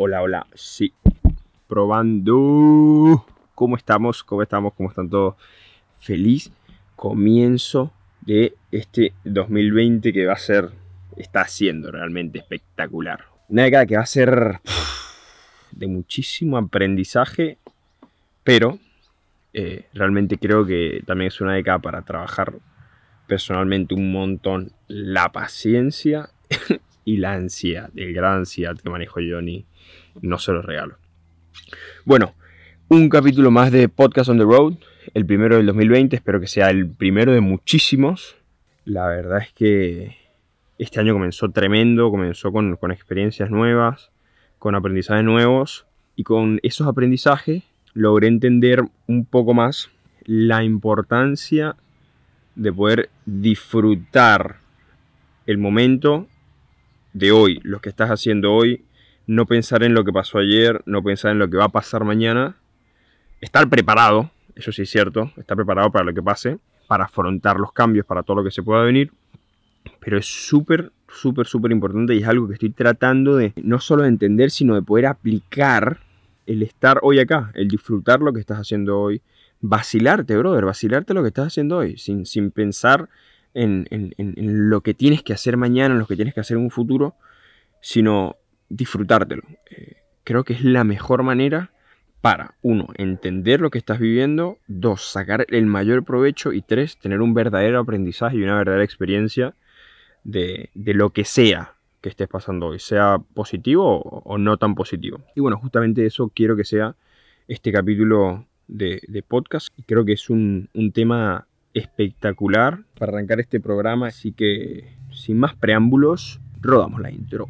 Hola, hola, sí. Probando. ¿Cómo estamos? ¿Cómo estamos? ¿Cómo están todos? Feliz comienzo de este 2020 que va a ser, está siendo realmente espectacular. Una década que va a ser de muchísimo aprendizaje, pero eh, realmente creo que también es una década para trabajar personalmente un montón la paciencia y la ansiedad, el gran ansiedad que manejo ni no se los regalo. Bueno, un capítulo más de Podcast on the Road, el primero del 2020, espero que sea el primero de muchísimos. La verdad es que este año comenzó tremendo, comenzó con, con experiencias nuevas, con aprendizajes nuevos y con esos aprendizajes logré entender un poco más la importancia de poder disfrutar el momento de hoy, lo que estás haciendo hoy, no pensar en lo que pasó ayer, no pensar en lo que va a pasar mañana, estar preparado, eso sí es cierto, estar preparado para lo que pase, para afrontar los cambios, para todo lo que se pueda venir, pero es súper, súper, súper importante y es algo que estoy tratando de no solo de entender, sino de poder aplicar el estar hoy acá, el disfrutar lo que estás haciendo hoy, vacilarte, brother, vacilarte lo que estás haciendo hoy, sin, sin pensar en, lo que tienes que hacer mañana, en lo que tienes que hacer en un futuro, sino disfrutártelo. Eh, creo que es la mejor manera para, uno, entender lo que estás viviendo, dos, sacar el mayor provecho y tres, tener un verdadero aprendizaje y una verdadera experiencia de, lo que sea que estés pasando hoy, sea positivo o, no tan positivo. Y bueno, justamente eso quiero que sea este capítulo de, podcast. Y creo que es un, un tema espectacular para arrancar este programa. Así que, sin más preámbulos, rodamos la intro.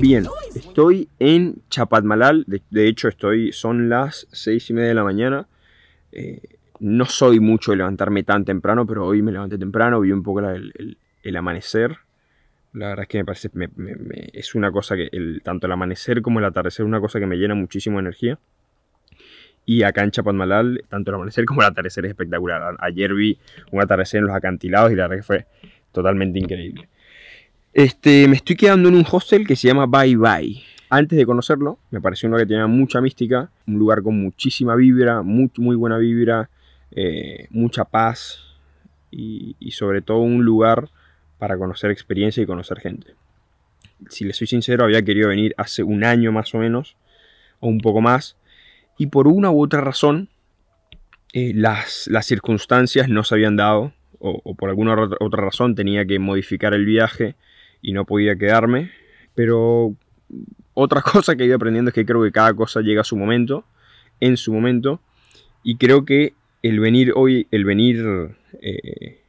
Bien, estoy en Chapadmalal. De, de, hecho, estoy. Son las seis y media de la mañana. Eh, no soy mucho de levantarme tan temprano, pero hoy me levanté temprano, vi un poco el, el amanecer. La verdad es que me parece, es una cosa que, el, tanto el amanecer como el atardecer, es una cosa que me llena muchísimo de energía. Y acá en Chapadmalal, tanto el amanecer como el atardecer es espectacular. Ayer vi un atardecer en los acantilados y la verdad que fue totalmente increíble. Este, me estoy quedando en un hostel que se llama Bye Bye. Antes de conocerlo, me pareció uno que tenía mucha mística, un lugar con muchísima vibra, muy, buena vibra, eh, mucha paz y, y sobre todo un lugar para conocer experiencia y conocer gente. Si le soy sincero, había querido venir hace un año más o menos, o un poco más, y por una u otra razón, eh, las, las, circunstancias no se habían dado, o, por alguna otra razón tenía que modificar el viaje y no podía quedarme, pero otra cosa que he ido aprendiendo es que creo que cada cosa llega a su momento, en su momento, y creo que el venir hoy, el venir eh,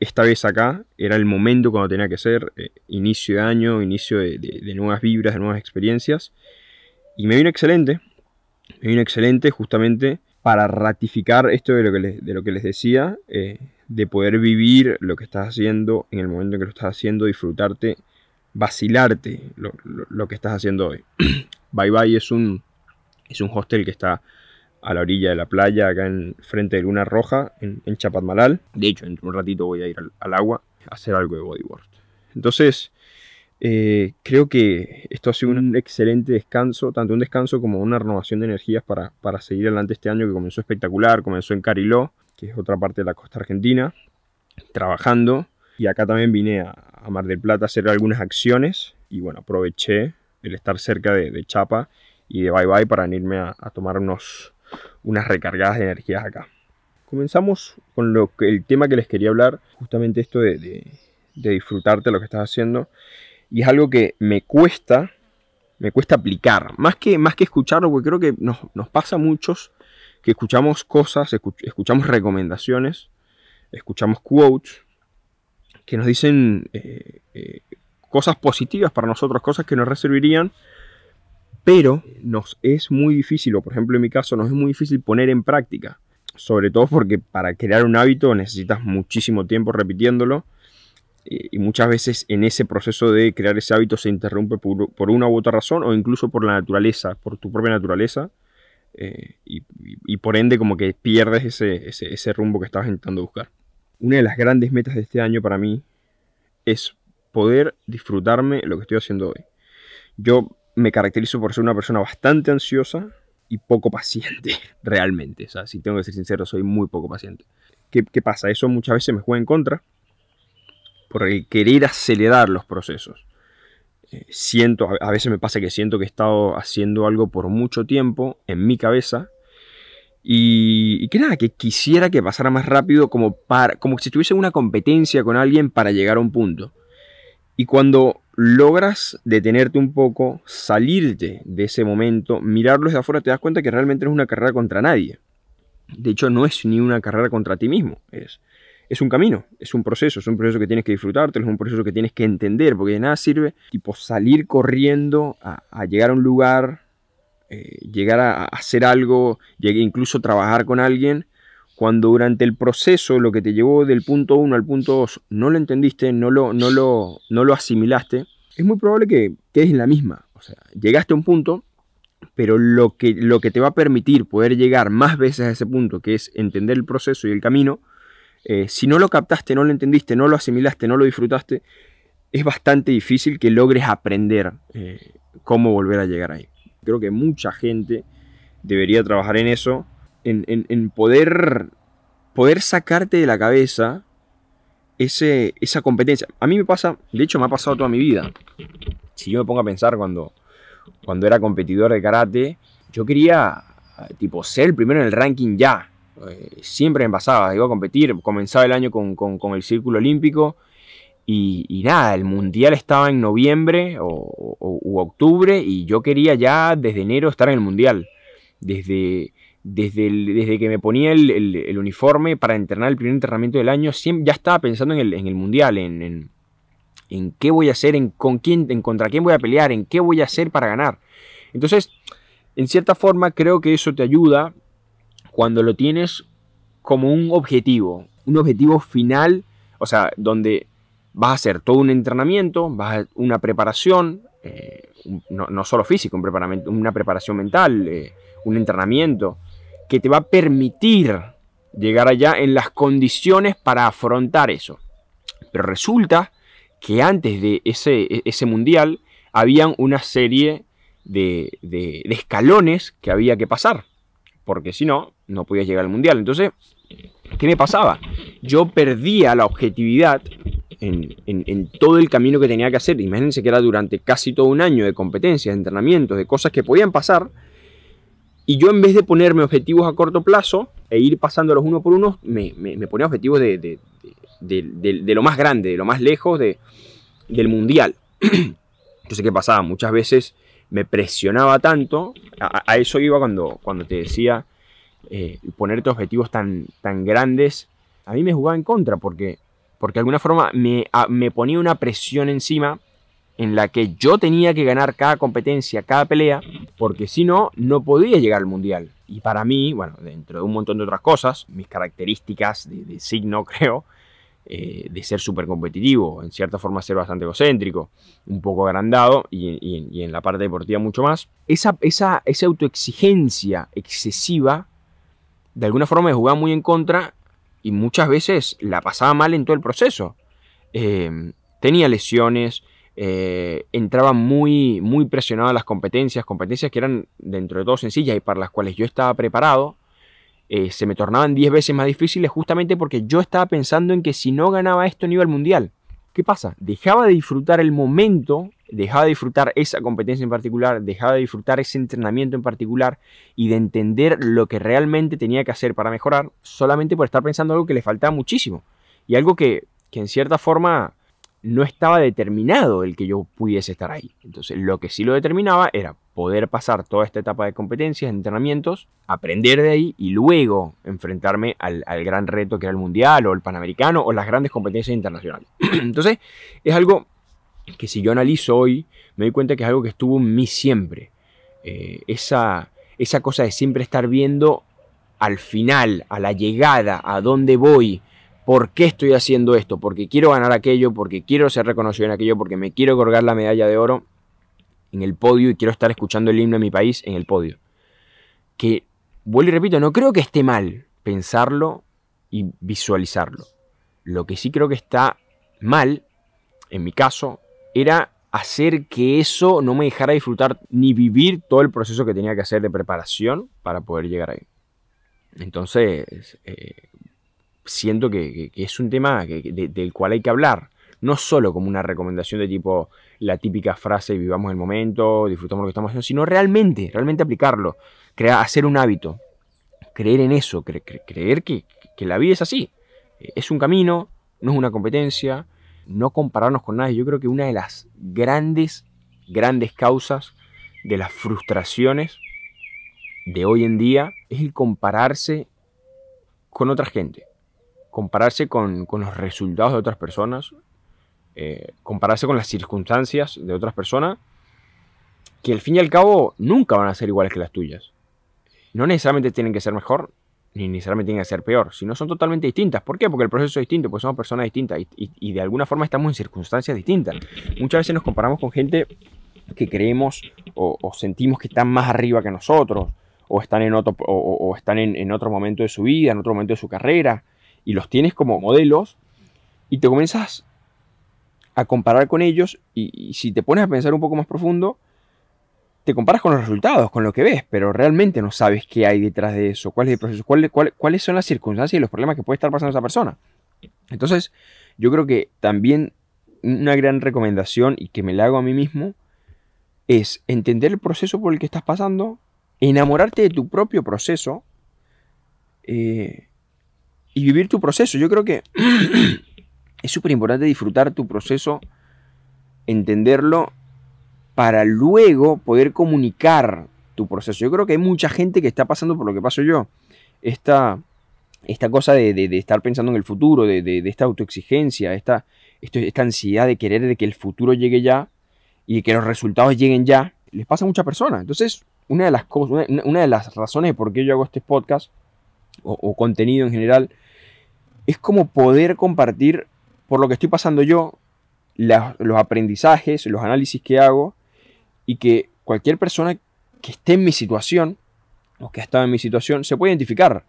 esta vez acá era el momento cuando tenía que ser, eh, inicio de año, inicio de, nuevas vibras, de nuevas experiencias. Y me vino excelente, me vino excelente justamente para ratificar esto de lo que les, decía, eh, de poder vivir lo que estás haciendo en el momento en que lo estás haciendo, disfrutarte, vacilarte lo, que estás haciendo hoy. bye Bye es un, es un hostel que está a la orilla de la playa, acá en frente de Luna Roja, en, en Chapadmalal. De hecho, en un ratito voy a ir al, agua a hacer algo de bodyboard. Entonces, eh, creo que esto ha sido un excelente descanso, tanto un descanso como una renovación de energías para, para seguir adelante este año que comenzó espectacular, comenzó en Cariló, que es otra parte de la costa argentina, trabajando. Y acá también vine a, Mar del Plata a hacer algunas acciones y bueno, aproveché el estar cerca de, Chapa y de Bye Bye para irme a tomar unos, unas recargadas de energías acá. Comenzamos con lo que, el tema que les quería hablar, justamente esto de, de, disfrutarte lo que estás haciendo. Y es algo que me cuesta, me cuesta aplicar. Más que, más que escucharlo, porque creo que nos, pasa a muchos que escuchamos cosas, escuchamos recomendaciones, escuchamos quotes que nos dicen eh, eh, cosas positivas para nosotros, cosas que nos reservarían pero nos es muy difícil, o por ejemplo en mi caso, nos es muy difícil poner en práctica. Sobre todo porque para crear un hábito necesitas muchísimo tiempo repitiéndolo y muchas veces en ese proceso de crear ese hábito se interrumpe por, una u otra razón o incluso por la naturaleza, por tu propia naturaleza, eh, y, por ende como que pierdes ese, ese, rumbo que estabas intentando buscar. Una de las grandes metas de este año para mí es poder disfrutarme lo que estoy haciendo hoy. Yo me caracterizo por ser una persona bastante ansiosa y poco paciente, realmente. O sea, si tengo que ser sincero, soy muy poco paciente. ¿Qué, qué pasa? Eso muchas veces me juega en contra por el querer acelerar los procesos. Eh, siento, a veces me pasa que siento que he estado haciendo algo por mucho tiempo en mi cabeza y, que nada, que quisiera que pasara más rápido como, para, como si estuviese en una competencia con alguien para llegar a un punto. Y cuando logras detenerte un poco, salirte de ese momento, mirarlo desde afuera, te das cuenta que realmente no es una carrera contra nadie. De hecho, no es ni una carrera contra ti mismo. Es, es un camino, es un proceso, es un proceso que tienes que disfrutarte, es un proceso que tienes que entender, porque de nada sirve tipo salir corriendo a, llegar a un lugar, eh, llegar a, hacer algo, incluso trabajar con alguien, cuando durante el proceso lo que te llevó del punto 1 al punto 2 no lo entendiste, no lo, no lo, no lo asimilaste, es muy probable que quedes en la misma. O sea, llegaste a un punto, pero lo que, lo que te va a permitir poder llegar más veces a ese punto, que es entender el proceso y el camino, eh, si no lo captaste, no lo entendiste, no lo asimilaste, no lo disfrutaste, es bastante difícil que logres aprender eh, cómo volver a llegar ahí. Creo que mucha gente debería trabajar en eso, en, poder, poder sacarte de la cabeza esa competencia. A mí me pasa, de hecho me ha pasado toda mi vida. Si yo me pongo a pensar cuando, cuando era competidor de karate, yo quería tipo ser el primero en el ranking ya. Eh, siempre me pasaba, iba a competir, comenzaba el año con, el Círculo Olímpico y, nada, el Mundial estaba en noviembre o, u octubre y yo quería ya desde enero estar en el Mundial. Desde, desde, desde que me ponía el, uniforme para entrenar el primer entrenamiento del año, ya estaba pensando en el, en el Mundial, en, en, qué voy a hacer, en, con quién, en contra quién voy a pelear, en qué voy a hacer para ganar. Entonces, en cierta forma creo que eso te ayuda cuando lo tienes como un objetivo, un objetivo final, o sea, donde vas a hacer todo un entrenamiento, vas a una preparación, eh, no, solo físico, un una preparación mental, eh, un entrenamiento, que te va a permitir llegar allá en las condiciones para afrontar eso. Pero resulta que antes de ese, ese mundial habían una serie de, de escalones que había que pasar porque si no, no podías llegar al mundial. Entonces, ¿qué me pasaba? Yo perdía la objetividad en, todo el camino que tenía que hacer. Imagínense que era durante casi todo un año de competencias, de entrenamientos, de cosas que podían pasar. Y yo en vez de ponerme objetivos a corto plazo e ir pasándolos uno por uno, me, ponía objetivos de, lo más grande, de lo más lejos del mundial. Entonces, ¿qué pasaba? Muchas veces me presionaba tanto, a, eso iba cuando, cuando te decía eh, ponerte objetivos tan, tan grandes, a mí me jugaba en contra porque, porque de alguna forma me, me ponía una presión encima en la que yo tenía que ganar cada competencia, cada pelea, porque si no, no podía llegar al mundial. Y para mí, bueno, dentro de un montón de otras cosas, mis características de signo, creo, eh, de ser súper competitivo, en cierta forma ser bastante egocéntrico, un poco agrandado y, en la parte deportiva mucho más. Esa, esa, esa autoexigencia excesiva, de alguna forma me jugaba muy en contra y muchas veces la pasaba mal en todo el proceso. Eh, tenía lesiones, eh, entraba muy, muy presionado a las competencias, competencias que eran dentro de todo sencillas y para las cuales yo estaba preparado, eh, se me tornaban 10 veces más difíciles justamente porque yo estaba pensando en que si no ganaba esto no al mundial. ¿Qué pasa? Dejaba de disfrutar el momento, dejaba de disfrutar esa competencia en particular, dejaba de disfrutar ese entrenamiento en particular y de entender lo que realmente tenía que hacer para mejorar solamente por estar pensando algo que le faltaba muchísimo. Y algo que, que en cierta forma no estaba determinado el que yo pudiese estar ahí. Entonces, lo que sí lo determinaba era poder pasar toda esta etapa de competencias, entrenamientos, aprender de ahí y luego enfrentarme al, gran reto que era el mundial o el panamericano o las grandes competencias internacionales. Entonces, es algo que si yo analizo hoy, me doy cuenta que es algo que estuvo en mí siempre. Eh, esa, esa cosa de siempre estar viendo al final, a la llegada, a dónde voy, ¿Por qué estoy haciendo esto? Porque quiero ganar aquello, porque quiero ser reconocido en aquello, porque me quiero colgar la medalla de oro en el podio y quiero estar escuchando el himno de mi país en el podio. que, vuelvo y repito, no creo que esté mal pensarlo y visualizarlo. Lo que sí creo que está mal, en mi caso, era hacer que eso no me dejara disfrutar ni vivir todo el proceso que tenía que hacer de preparación para poder llegar ahí. Entonces, eh, siento que, es un tema del cual hay que hablar. No solo como una recomendación de tipo la típica frase vivamos el momento, disfrutamos lo que estamos haciendo, sino realmente, realmente aplicarlo, crear, hacer un hábito, creer en eso, creer que, que la vida es así. Es un camino, no es una competencia, no compararnos con nadie. Yo creo que una de las grandes, grandes causas de las frustraciones de hoy en día es el compararse con otra gente, compararse con, los resultados de otras personas, eh, compararse con las circunstancias de otras personas, que al fin y al cabo nunca van a ser iguales que las tuyas. No necesariamente tienen que ser mejor, ni necesariamente tienen que ser peor, sino son totalmente distintas. ¿Por qué? Porque el proceso es distinto, porque somos personas distintas y, de alguna forma estamos en circunstancias distintas. Muchas veces nos comparamos con gente que creemos o, sentimos que están más arriba que nosotros, o están, en otro, o, están en, otro momento de su vida, en otro momento de su carrera, y los tienes como modelos, y te comienzas a comparar con ellos, y si te pones a pensar un poco más profundo, te comparas con los resultados, con lo que ves, pero realmente no sabes qué hay detrás de eso, cuál es el proceso, cuáles son las circunstancias y los problemas que puede estar pasando esa persona. Entonces, yo creo que también una gran recomendación y que me la hago a mí mismo es entender el proceso por el que estás pasando, enamorarte de tu propio proceso eh, y vivir tu proceso. Yo creo que es súper importante disfrutar tu proceso, entenderlo para luego poder comunicar tu proceso. Yo creo que hay mucha gente que está pasando por lo que paso yo. Esta, esta cosa de, estar pensando en el futuro, de, esta autoexigencia, esta, esta ansiedad de querer de que el futuro llegue ya y que los resultados lleguen ya, les pasa a muchas personas. Entonces, una de las cosas, una, de las razones por qué yo hago este podcast o, contenido en general es como poder compartir por lo que estoy pasando yo, los aprendizajes, los análisis que hago y que cualquier persona que esté en mi situación o que ha estado en mi situación se puede identificar.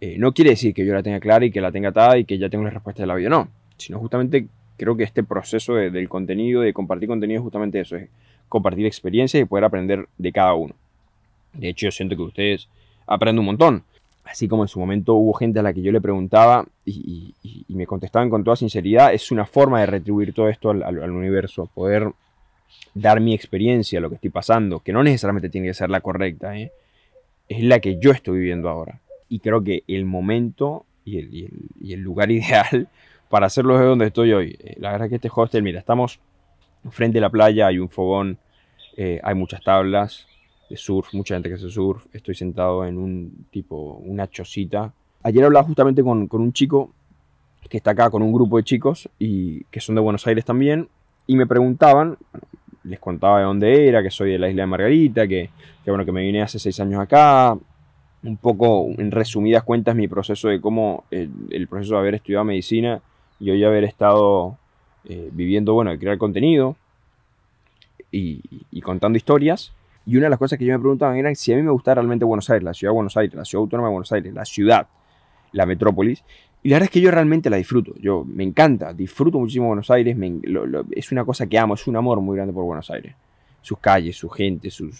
Eh, no quiere decir que yo la tenga clara y que la tenga atada y que ya tengo la respuesta de la vida, no. Sino justamente creo que este proceso del contenido, de compartir contenido, es justamente eso, es compartir experiencias y poder aprender de cada uno. De hecho, yo siento que ustedes aprenden un montón. Así como en su momento hubo gente a la que yo le preguntaba y, me contestaban con toda sinceridad, es una forma de retribuir todo esto al, universo, poder dar mi experiencia, lo que estoy pasando, que no necesariamente tiene que ser la correcta, ¿eh? es la que yo estoy viviendo ahora. Y creo que el momento y el, lugar ideal para hacerlo es donde estoy hoy. Eh, la verdad es que este hostel, mira, estamos frente a la playa, hay un fogón, eh, hay muchas tablas de surf, mucha gente que hace surf. Estoy sentado en un tipo, una chocita. Ayer hablaba justamente con, con un chico que está acá con un grupo de chicos y que son de Buenos Aires también y me preguntaban, les contaba de dónde era, que soy de la isla de Margarita, que, bueno, que me vine hace seis años acá, un poco en resumidas cuentas mi proceso de cómo el, proceso de haber estudiado medicina y hoy haber estado eh, viviendo, bueno, de crear contenido y, contando historias. Y una de las cosas que yo me preguntaban era si a mí me gustaba realmente Buenos Aires, la ciudad de Buenos Aires, la ciudad autónoma de Buenos Aires, la ciudad, la metrópolis. Y la verdad es que yo realmente la disfruto. Yo me encanta, disfruto muchísimo Buenos Aires. es una cosa que amo, es un amor muy grande por Buenos Aires. Sus calles, su gente, su,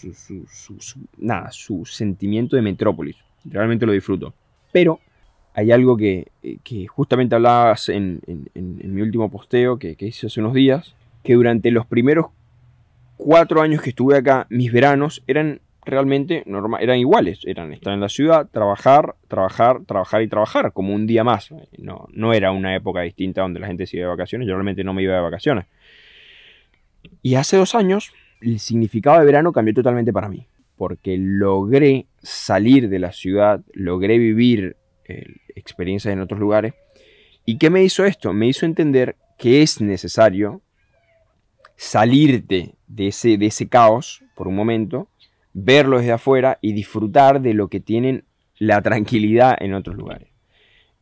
nada, su sentimiento de metrópolis. Realmente lo disfruto. Pero hay algo que, justamente hablabas en, mi último posteo que, que hice hace unos días, que durante los primeros cuatro años que estuve acá, mis veranos eran realmente normal, eran iguales, eran estar en la ciudad, trabajar, trabajar, trabajar y trabajar, como un día más. No, no era una época distinta donde la gente se iba de vacaciones, yo realmente no me iba de vacaciones. Y hace dos años el significado de verano cambió totalmente para mí, porque logré salir de la ciudad, logré vivir eh, experiencias en otros lugares. ¿Y qué me hizo esto? Me hizo entender que es necesario salirte de ese, de ese caos por un momento verlo desde afuera y disfrutar de lo que tienen la tranquilidad en otros lugares.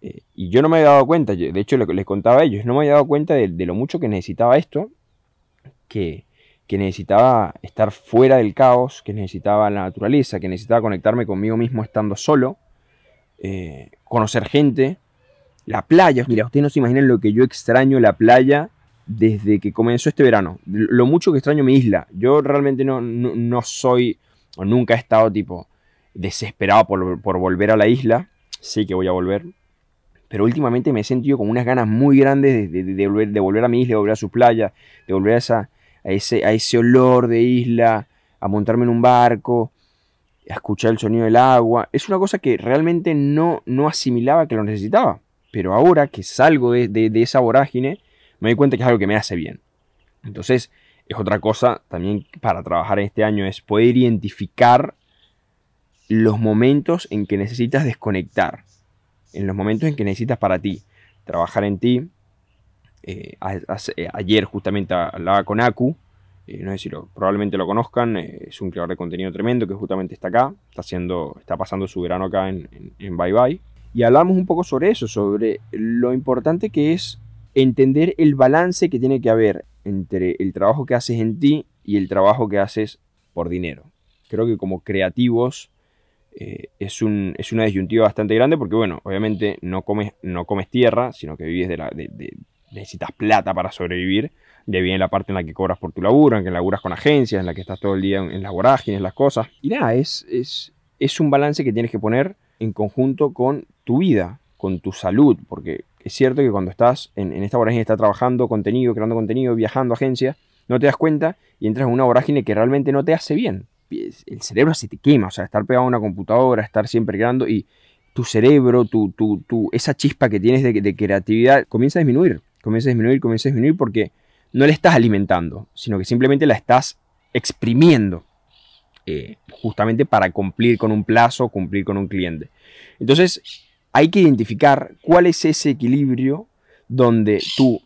Eh, y yo no me había dado cuenta, de hecho les contaba a ellos, no me había dado cuenta de, lo mucho que necesitaba esto, que, que necesitaba estar fuera del caos, que necesitaba la naturaleza, que necesitaba conectarme conmigo mismo estando solo, eh, conocer gente, la playa. Mira, ustedes no se imaginan lo que yo extraño la playa desde que comenzó este verano. Lo mucho que extraño mi isla. Yo realmente no, no, soy, o nunca he estado tipo desesperado por, por volver a la isla. Sé que voy a volver, pero últimamente me he sentido con unas ganas muy grandes de, volver, de, volver, a mi isla, de volver a su playa, de volver a esa, a ese, a ese olor de isla, a montarme en un barco, a escuchar el sonido del agua. Es una cosa que realmente no, no asimilaba que lo necesitaba. Pero ahora que salgo de, de, esa vorágine, me doy cuenta que es algo que me hace bien. Entonces, es otra cosa también para trabajar este año, es poder identificar los momentos en que necesitas desconectar, en los momentos en que necesitas para ti, trabajar en ti, eh, eh, ayer justamente hablaba con Aku, eh, no sé si probablemente lo conozcan, es un creador de contenido tremendo que justamente está acá, está, haciendo, está pasando su verano acá en, en, Bye Bye. Y hablamos un poco sobre eso, sobre lo importante que es entender el balance que tiene que haber entre el trabajo que haces en ti y el trabajo que haces por dinero. Creo que como creativos es, un, es, una disyuntiva bastante grande porque, bueno, obviamente no comes, no comes tierra, sino que vives de, la, de, necesitas plata para sobrevivir. De bien la parte en la que cobras por tu laburo, en que laburas con agencias, en la que estás todo el día en, las vorágines, las cosas. Y nada, es, es, es un balance que tienes que poner en conjunto con tu vida, con tu salud, porque es cierto que cuando estás en, esta vorágine, estás trabajando contenido, creando contenido, viajando a agencias, no te das cuenta y entras en una vorágine que realmente no te hace bien. El cerebro se te quema, o sea, estar pegado a una computadora, estar siempre creando y tu cerebro, tu, esa chispa que tienes de, creatividad comienza a disminuir comienza a disminuir, comienza a disminuir porque no le estás alimentando, sino que simplemente la estás exprimiendo. Eh, justamente para cumplir con un plazo, cumplir con un cliente. Entonces, hay que identificar cuál es ese equilibrio donde tú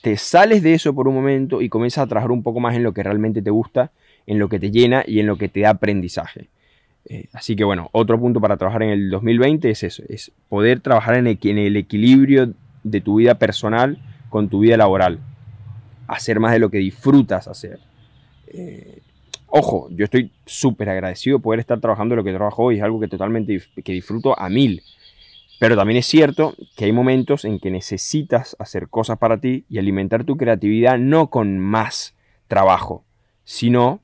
te sales de eso por un momento y comienzas a trabajar un poco más en lo que realmente te gusta, en lo que te llena y en lo que te da aprendizaje. Eh, así que bueno, otro punto para trabajar en el 2020 es eso, es poder trabajar en el equilibrio de tu vida personal con tu vida laboral. Hacer más de lo que disfrutas hacer. Eh, ojo, yo estoy súper agradecido de poder estar trabajando lo que trabajo hoy. Es algo que totalmente que disfruto a mil. Pero también es cierto que hay momentos en que necesitas hacer cosas para ti y alimentar tu creatividad no con más trabajo, sino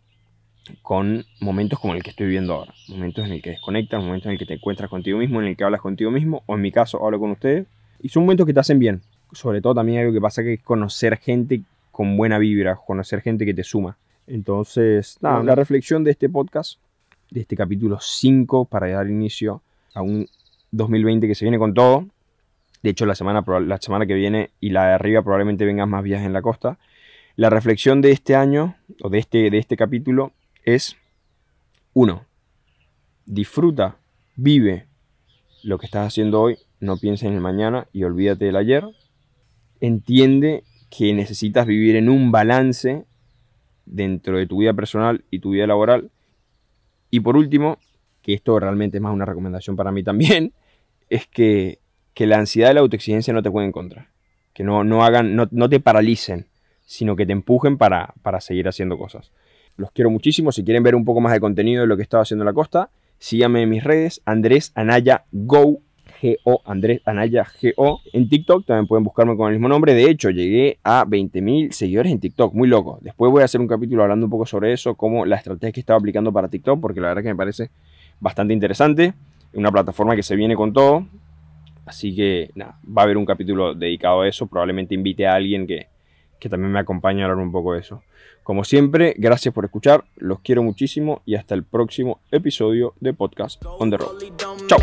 con momentos como el que estoy viviendo ahora. Momentos en el que desconectas, momentos en el que te encuentras contigo mismo, en el que hablas contigo mismo, o en mi caso hablo con ustedes. Y son momentos que te hacen bien sobre todo también algo que pasa que es conocer gente con buena vibra, conocer gente que te suma. Entonces, nada, la reflexión de este podcast, de este capítulo 5, para dar inicio a un 2020 que se viene con todo. De hecho, la semana, la semana que viene y la de arriba probablemente vengan más viajes en la costa. La reflexión de este año, o de este, de este capítulo, es, uno, disfruta, vive lo que estás haciendo hoy, no pienses en el mañana y olvídate del ayer entiende que necesitas vivir en un balance dentro de tu vida personal y tu vida laboral. Y por último, que esto realmente es más una recomendación para mí también, es que, la ansiedad y la autoexigencia no te pueden contra. Que no, no hagan, no, te paralicen, sino que te empujen para, para seguir haciendo cosas. Los quiero muchísimo. Si quieren ver un poco más de contenido de lo que estaba haciendo en la costa, síganme en mis redes, Andrés Anaya Go GO, Andrés Anaya GO. En TikTok también pueden buscarme con el mismo nombre. De hecho, llegué a 20.000 seguidores en TikTok, muy loco. Después voy a hacer un capítulo hablando un poco sobre eso, como la estrategia que estaba aplicando para TikTok, porque la verdad que me parece bastante interesante. Una plataforma que se viene con todo. Así que nada, va a haber un capítulo dedicado a eso. Probablemente invite a alguien que, que también me acompañe a hablar un poco de eso. Como siempre, gracias por escuchar, los quiero muchísimo y hasta el próximo episodio de Podcast on the Road. Chao.